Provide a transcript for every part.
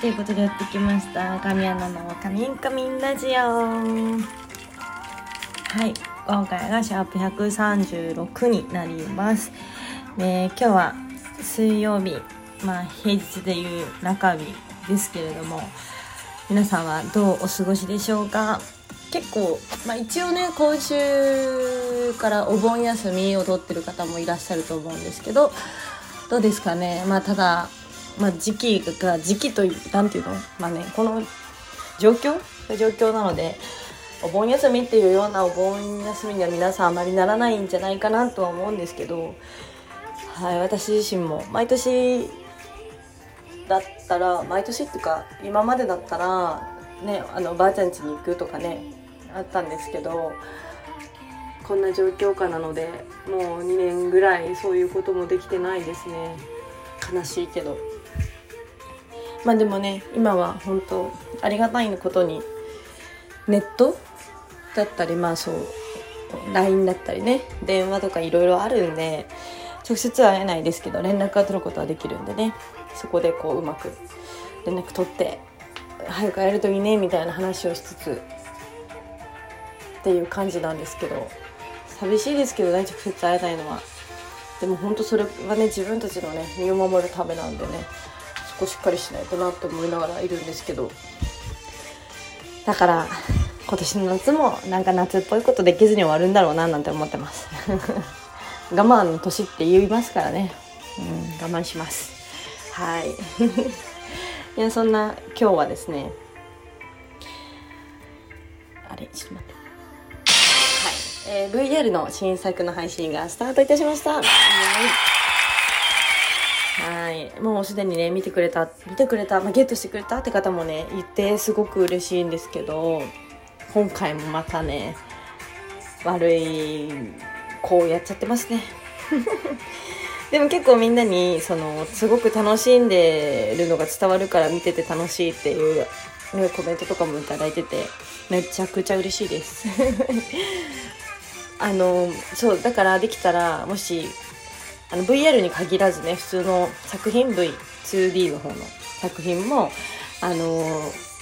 ということでやってきました。神アナのカミンカミンラジオ。はい。今回がシャープ136になります。で今日は水曜日。まあ平日でいう中日ですけれども。皆さんはどうお過ごしでしょうか？結構、まあ、一応ね今週からお盆休みを取ってる方もいらっしゃると思うんですけど。どうですかね？まあただまあ、時期が時期という何ていうのまあねこの状況状況なのでお盆休みっていうようなお盆休みには皆さんあまりならないんじゃないかなとは思うんですけど、はい、私自身も毎年だったら毎年っていうか今までだったらねあのばあちゃん家に行くとかねあったんですけどこんな状況下なのでもう2年ぐらいそういうこともできてないですね悲しいけど。まあでもね今は本当ありがたいことにネットだったりまあそう LINE だったりね電話とかいろいろあるんで直接会えないですけど連絡が取ることはできるんでねそこでこううまく連絡取って早く会えるといいねみたいな話をしつつっていう感じなんですけど寂しいですけどね直接会えないのは。でも本当それはね自分たちのね身を守るためなんでねこしっかりしないとなって思いながらいるんですけど。だから今年の夏もなんか夏っぽいことできずに終わるんだろうななんて思ってます。我慢の年って言いますからね、うん、我慢します。はい。いやそんな今日はですねあれちょっと待って。はい、えー、VR の新作の配信がスタートいたしました、はい。もうすでにね、見てくれた、見てくれた、まあ、ゲットしてくれたって方もね、いて、すごく嬉しいんですけど、今回もまたね、悪いこうやっちゃってますね。でも結構みんなに、その、すごく楽しんでるのが伝わるから見てて楽しいっていう、ね、コメントとかもいただいてて、めちゃくちゃ嬉しいです。あの、そう、だからできたら、もし、あの VR に限らずね普通の作品 V2D の方の作品もあの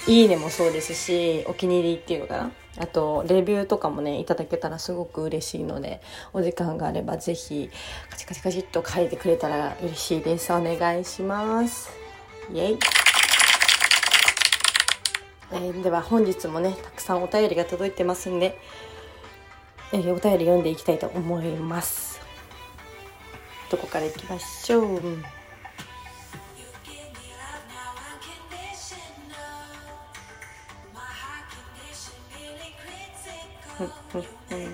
いいねもそうですしお気に入りっていうのかな。あとレビューとかもねいただけたらすごく嬉しいのでお時間があればぜひカチカチカチっと書いてくれたら嬉しいです。お願いします。イエイ。えー、では本日もねたくさんお便りが届いてますんで、えー、お便り読んでいきたいと思います。どこから行きましょう？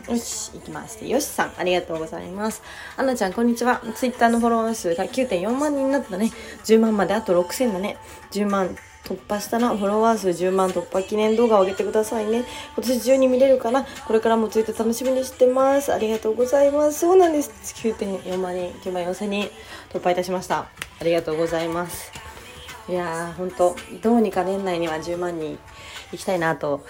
よし、行きます。よしさん、ありがとうございます。あなちゃん、こんにちは。ツイッターのフォロワー数が9.4万人になったね。10万まであと6000だね。10万突破したらフォロワー数10万突破記念動画を上げてくださいね。今年中に見れるかなこれからもツイート楽しみにしてます。ありがとうございます。そうなんです。9.4万人、9万4千人突破いたしました。ありがとうございます。いやー、ほんと、どうにか年内には10万人行きたいなと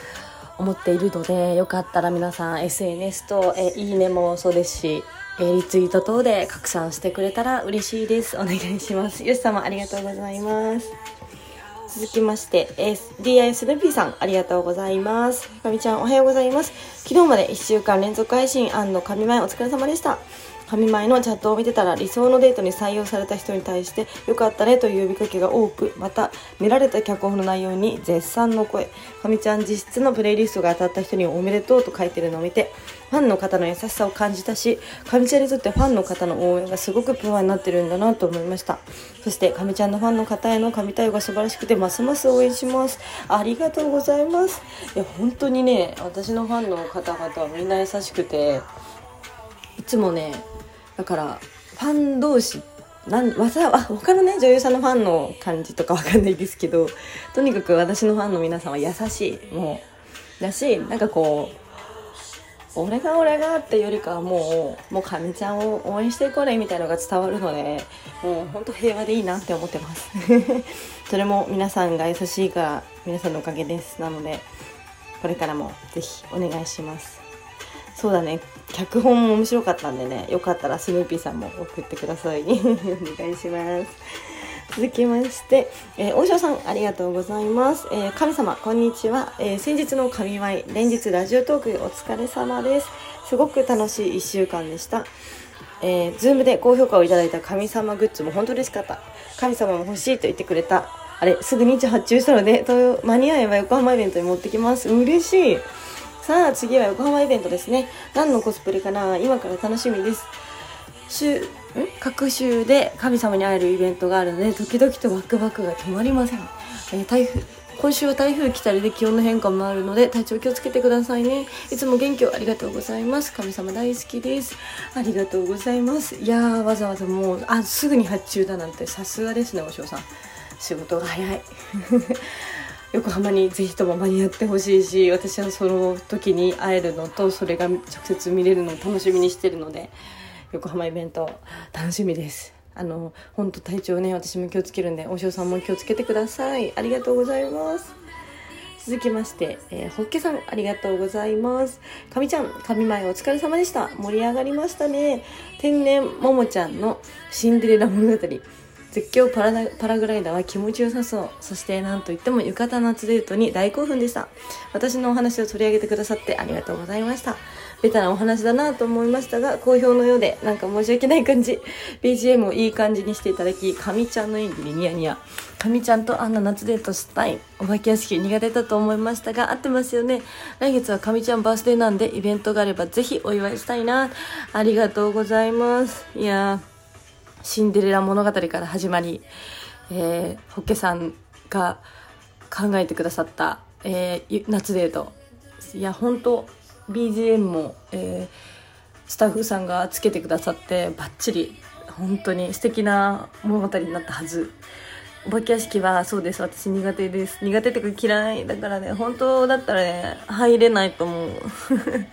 思っているので、よかったら皆さん SNS とえいいねもそうですし、えリツイート等で拡散してくれたら嬉しいです。お願いします。よし様ありがとうございます。続きまして、DIS ルピーさん、ありがとうございます。かみちゃん、おはようございます。昨日まで1週間連続配信神前お疲れ様でした。神前のチャットを見てたら理想のデートに採用された人に対してよかったねという呼びかけが多くまた見られた脚本の内容に絶賛の声。神ちゃん実質のプレイリストが当たった人におめでとうと書いてるのを見てファンの方の優しさを感じたし神ちゃんにとってファンの方の応援がすごくプロになってるんだなと思いました。そして神ちゃんのファンの方への神対応が素晴らしくてますます応援します。ありがとうございます。いや本当にね私のファンの方々はみんな優しくていつもねだからファン同士なんわざあ他のね女優さんのファンの感じとかわかんないですけどとにかく私のファンの皆さんは優しい。もうだしなんかこう俺が俺がっていうよりかはもうもうかみちゃんを応援してこれみたいのが伝わるのでもうほんと平和でいいなって思ってます。それも皆さんが優しいから皆さんのおかげです。なのでこれからもぜひお願いします。そうだね。脚本も面白かったんでねよかったらスヌーピーさんも送ってください お願いします続きまして、えー、大塩さん、ありがとうございます。えー、神様、こんにちは。えー、先日の神舞、連日ラジオトークお疲れ様です。すごく楽しい1週間でした。えー、ズームで高評価をいただいた神様グッズも本当嬉しかった。神様も欲しいと言ってくれた。あれ、すぐ日発注したので、間に合えば横浜イベントに持ってきます。嬉しい。さあ、次は横浜イベントですね。何のコスプレかな？今から楽しみです。週、各週で神様に会えるイベントがあるので、時々とワクワクが止まりません。えー、台風、今週は台風来たりで気温の変化もあるので体調気をつけてくださいね。いつも元気をありがとうございます。神様大好きです。ありがとうございます。いやーわざわざもうあすぐに発注だなんてさすがですねお嬢さん。仕事が早い。横浜にぜひとも間に合ってほしいし私はその時に会えるのとそれが直接見れるのを楽しみにしてるので横浜イベント楽しみですあの本当体調ね私も気をつけるんでお嬢さんも気をつけてくださいありがとうございます続きまして、えー、ホッケさん、ありがとうございます。かみちゃん、神前お疲れ様でした。盛り上がりましたね。天然ももちゃんのシンデレラ物語。絶叫パラパラグライダーは気持ちよさそう。そして何といっても浴衣夏デートに大興奮でした。私のお話を取り上げてくださってありがとうございました。ベタなお話だなと思いましたが、好評のようで、なんか申し訳ない感じ。BGM をいい感じにしていただき、かみちゃんの演技にニヤニヤ。かみちゃんとあんな夏デートしたい。お化け屋敷苦手だと思いましたが、合ってますよね。来月はかみちゃんバースデーなんで、イベントがあればぜひお祝いしたいな。ありがとうございます。いや。シンデレラ物語から始まり、えー、ホッケさんが考えてくださった、えー、夏デート。いや本当 BGM も、えー、スタッフさんがつけてくださってバッチリ本当に素敵な物語になったはず。お化け屋敷はそうです。私苦手です。苦手ってか嫌いだからね。本当だったらね入れないと思う。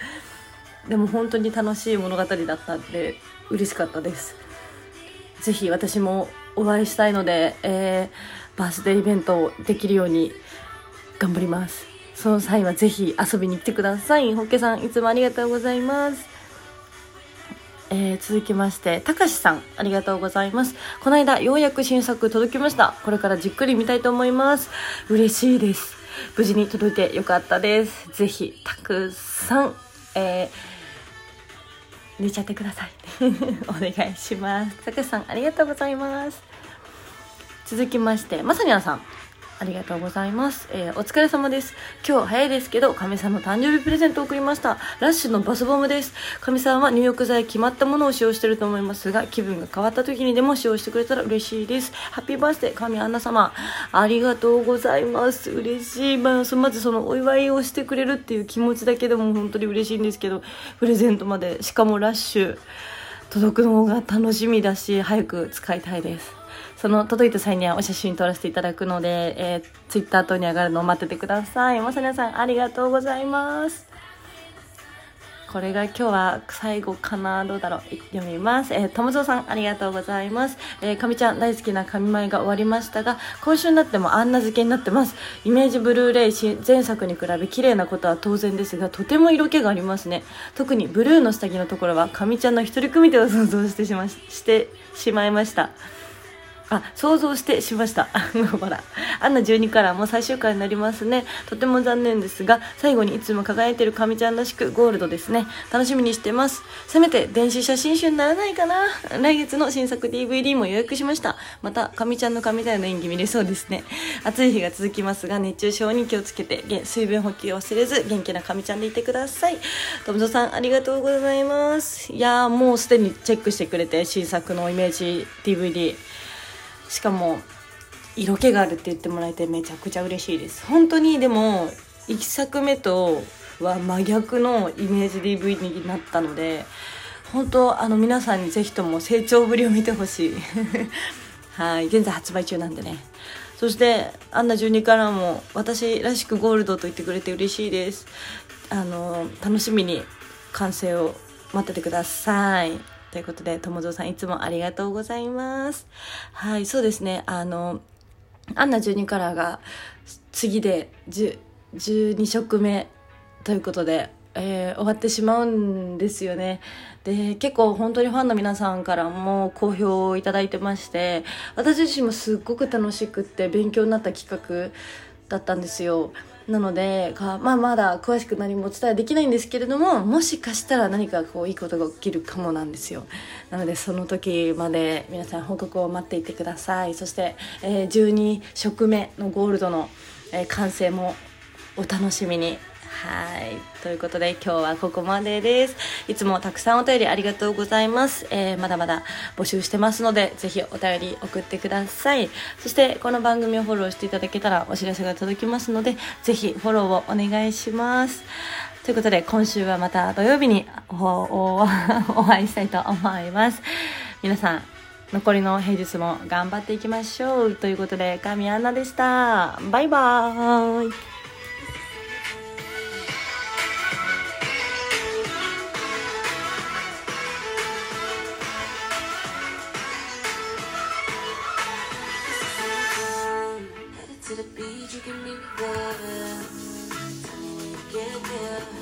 でも本当に楽しい物語だったんで嬉しかったです。ぜひ私もお会いしたいので、えー、バースデーイベントをできるように頑張ります。その際はぜひ遊びに来てください。ホッケさん、いつもありがとうございます。えー、続きまして、たかしさん、ありがとうございます。この間、ようやく新作届きました。これからじっくり見たいと思います。嬉しいです。無事に届いてよかったです。ぜひ、たくさん、えー寝ちゃってください。お願いします。たかさんありがとうございます。続きましてまさにゃんさん。ありがとうございます。えー、お疲れ様です。今日早いですけど、かみさんの誕生日プレゼントを送りました。ラッシュのバスボムです。かみさんは入浴剤決まったものを使用してると思いますが、気分が変わった時にでも使用してくれたら嬉しいです。ハッピーバースデー、神アンナ様。ありがとうございます。嬉しい。まあ、まずそのお祝いをしてくれるっていう気持ちだけでも本当に嬉しいんですけど、プレゼントまで、しかもラッシュ、届くのが楽しみだし、早く使いたいです。その届いた際にはお写真撮らせていただくので、えー、ツイッター等に上がるのを待っててください。まさにさん、ありがとうございます。これが今日は最後かなどうだろう読みます。えー、ともぞうさん、ありがとうございます。えー、かみちゃん、大好きな神舞が終わりましたが、今週になってもあんな漬けになってます。イメージブルーレイ前作に比べ綺麗なことは当然ですが、とても色気がありますね。特にブルーの下着のところは、かみちゃんの一人組手を想像してしましてしまいました。あ、想像してしました。ほら。アンナ12からも最終回になりますね。とても残念ですが、最後にいつも輝いてる神ちゃんらしくゴールドですね。楽しみにしてます。せめて電子写真集にならないかな。来月の新作 DVD も予約しました。また、神ちゃんの神だよの演技見れそうですね。暑い日が続きますが、熱中症に気をつけて、水分補給を忘れず、元気な神ちゃんでいてください。ともぞさん、ありがとうございます。いやー、もうすでにチェックしてくれて、新作のイメージ DVD。しかも色気があるって言ってもらえてめちゃくちゃ嬉しいです。本当にでも1作目とは真逆のイメージ DV になったので本当あの皆さんにぜひとも成長ぶりを見てほしい。はい現在発売中なんでね。そしてアンナ12からも私らしくゴールドと言ってくれて嬉しいです。あの楽しみに完成を待っててください。ということで、友蔵さんいつもありがとうございます。はい、そうですね。あの、アンナ12カラーが次で12色目ということで、えー、終わってしまうんですよね。で、結構本当にファンの皆さんからも好評をいただいてまして、私自身もすっごく楽しくって勉強になった企画だったんですよ。なのでか、まあ、まだ詳しく何もお伝えできないんですけれども、もしかしたら何かこういいことが起きるかもなんですよ。なので、その時まで皆さん報告を待っていてください。そして、えー、12色目のゴールドの、えー、完成もお楽しみに。はい。ということで今日はここまでです。いつもたくさんお便りありがとうございます。えー、まだまだ募集してますので、ぜひお便り送ってください。そしてこの番組をフォローしていただけたらお知らせが届きますので、ぜひフォローをお願いします。ということで今週はまた土曜日にお会いしたいと思います。皆さん、残りの平日も頑張っていきましょう。ということで、神アンナでした。バイバーイ。you can make better. Yeah.